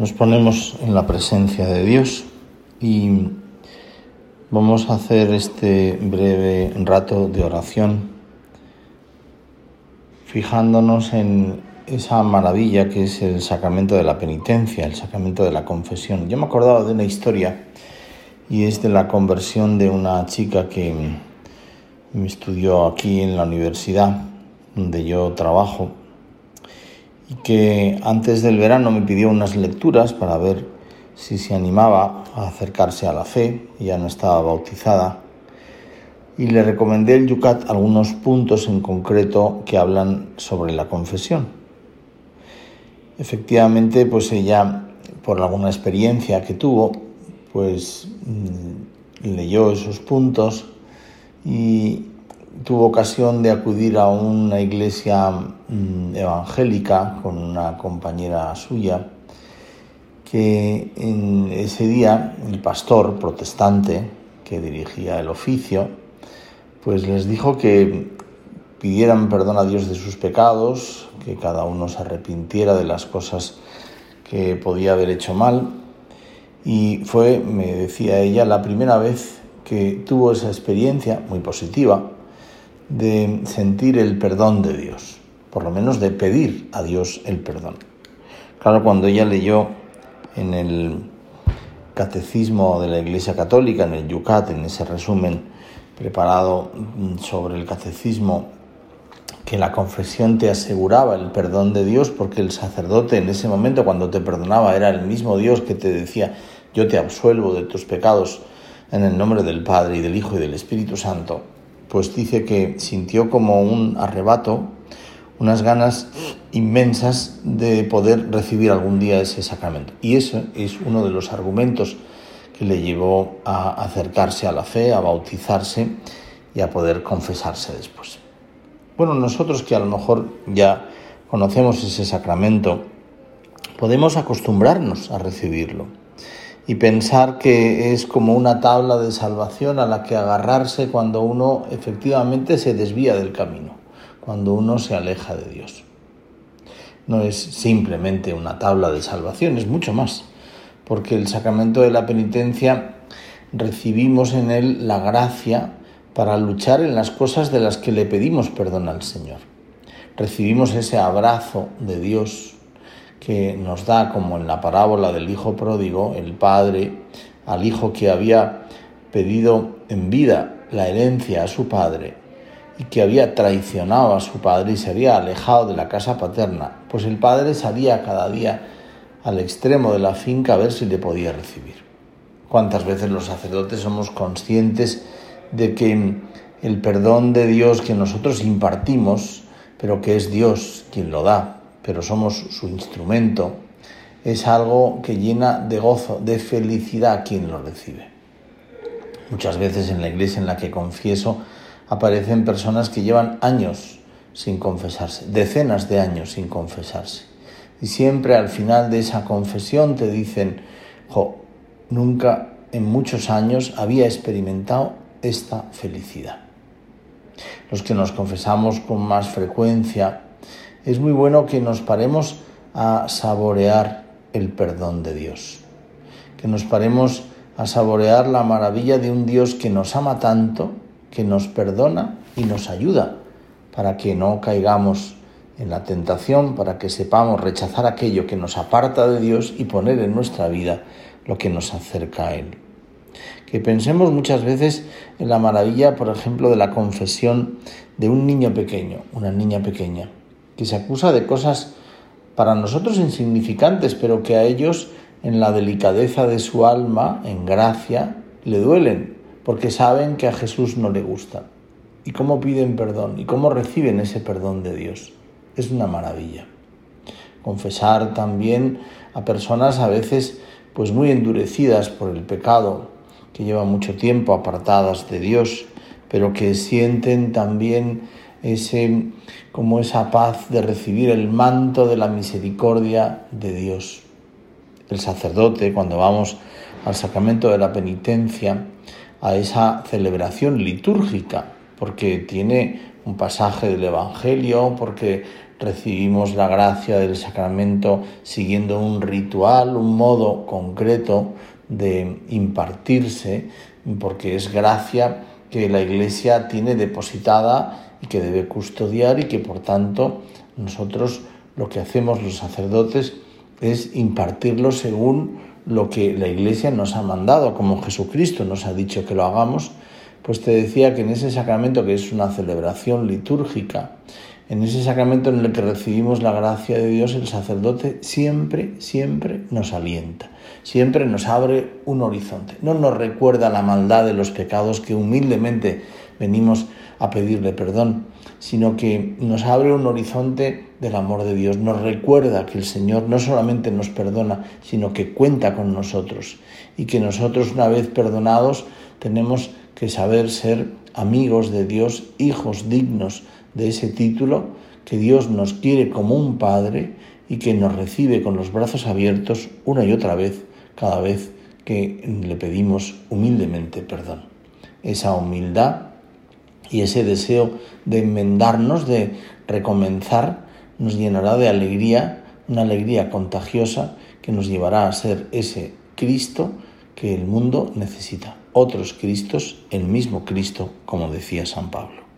Nos ponemos en la presencia de Dios y vamos a hacer este breve rato de oración fijándonos en esa maravilla que es el sacramento de la penitencia, el sacramento de la confesión. Yo me acordaba de una historia y es de la conversión de una chica que estudió aquí en la universidad donde yo trabajo que antes del verano me pidió unas lecturas para ver si se animaba a acercarse a la fe, ya no estaba bautizada, y le recomendé el Yucat algunos puntos en concreto que hablan sobre la confesión. Efectivamente, pues ella, por alguna experiencia que tuvo, pues mm, leyó esos puntos y tuvo ocasión de acudir a una iglesia mm, evangélica con una compañera suya, que en ese día el pastor protestante que dirigía el oficio, pues les dijo que pidieran perdón a Dios de sus pecados, que cada uno se arrepintiera de las cosas que podía haber hecho mal. Y fue, me decía ella, la primera vez que tuvo esa experiencia muy positiva de sentir el perdón de Dios, por lo menos de pedir a Dios el perdón. Claro, cuando ella leyó en el catecismo de la Iglesia Católica, en el Yucat, en ese resumen preparado sobre el catecismo, que la confesión te aseguraba el perdón de Dios, porque el sacerdote en ese momento cuando te perdonaba era el mismo Dios que te decía, yo te absuelvo de tus pecados en el nombre del Padre y del Hijo y del Espíritu Santo pues dice que sintió como un arrebato, unas ganas inmensas de poder recibir algún día ese sacramento. Y eso es uno de los argumentos que le llevó a acercarse a la fe, a bautizarse y a poder confesarse después. Bueno, nosotros que a lo mejor ya conocemos ese sacramento, podemos acostumbrarnos a recibirlo y pensar que es como una tabla de salvación a la que agarrarse cuando uno efectivamente se desvía del camino, cuando uno se aleja de Dios. No es simplemente una tabla de salvación, es mucho más, porque el sacramento de la penitencia recibimos en él la gracia para luchar en las cosas de las que le pedimos perdón al Señor. Recibimos ese abrazo de Dios que nos da, como en la parábola del hijo pródigo, el padre al hijo que había pedido en vida la herencia a su padre y que había traicionado a su padre y se había alejado de la casa paterna, pues el padre salía cada día al extremo de la finca a ver si le podía recibir. ¿Cuántas veces los sacerdotes somos conscientes de que el perdón de Dios que nosotros impartimos, pero que es Dios quien lo da, pero somos su instrumento, es algo que llena de gozo, de felicidad a quien lo recibe. Muchas veces en la iglesia en la que confieso aparecen personas que llevan años sin confesarse, decenas de años sin confesarse. Y siempre al final de esa confesión te dicen, jo, nunca en muchos años había experimentado esta felicidad. Los que nos confesamos con más frecuencia, es muy bueno que nos paremos a saborear el perdón de Dios, que nos paremos a saborear la maravilla de un Dios que nos ama tanto, que nos perdona y nos ayuda para que no caigamos en la tentación, para que sepamos rechazar aquello que nos aparta de Dios y poner en nuestra vida lo que nos acerca a Él. Que pensemos muchas veces en la maravilla, por ejemplo, de la confesión de un niño pequeño, una niña pequeña, que se acusa de cosas para nosotros insignificantes, pero que a ellos en la delicadeza de su alma, en gracia, le duelen, porque saben que a Jesús no le gusta. ¿Y cómo piden perdón? ¿Y cómo reciben ese perdón de Dios? Es una maravilla. Confesar también a personas a veces pues muy endurecidas por el pecado, que llevan mucho tiempo apartadas de Dios, pero que sienten también ese, como esa paz de recibir el manto de la misericordia de Dios. El sacerdote, cuando vamos al sacramento de la penitencia, a esa celebración litúrgica, porque tiene un pasaje del Evangelio, porque recibimos la gracia del sacramento siguiendo un ritual, un modo concreto de impartirse, porque es gracia que la Iglesia tiene depositada y que debe custodiar y que por tanto nosotros lo que hacemos los sacerdotes es impartirlo según lo que la Iglesia nos ha mandado, como Jesucristo nos ha dicho que lo hagamos, pues te decía que en ese sacramento que es una celebración litúrgica, en ese sacramento en el que recibimos la gracia de Dios, el sacerdote siempre, siempre nos alienta, siempre nos abre un horizonte, no nos recuerda la maldad de los pecados que humildemente venimos a pedirle perdón, sino que nos abre un horizonte del amor de Dios, nos recuerda que el Señor no solamente nos perdona, sino que cuenta con nosotros y que nosotros una vez perdonados tenemos que saber ser amigos de Dios, hijos dignos de ese título, que Dios nos quiere como un Padre y que nos recibe con los brazos abiertos una y otra vez, cada vez que le pedimos humildemente perdón. Esa humildad y ese deseo de enmendarnos, de recomenzar, nos llenará de alegría, una alegría contagiosa que nos llevará a ser ese Cristo que el mundo necesita otros Cristos, el mismo Cristo, como decía San Pablo.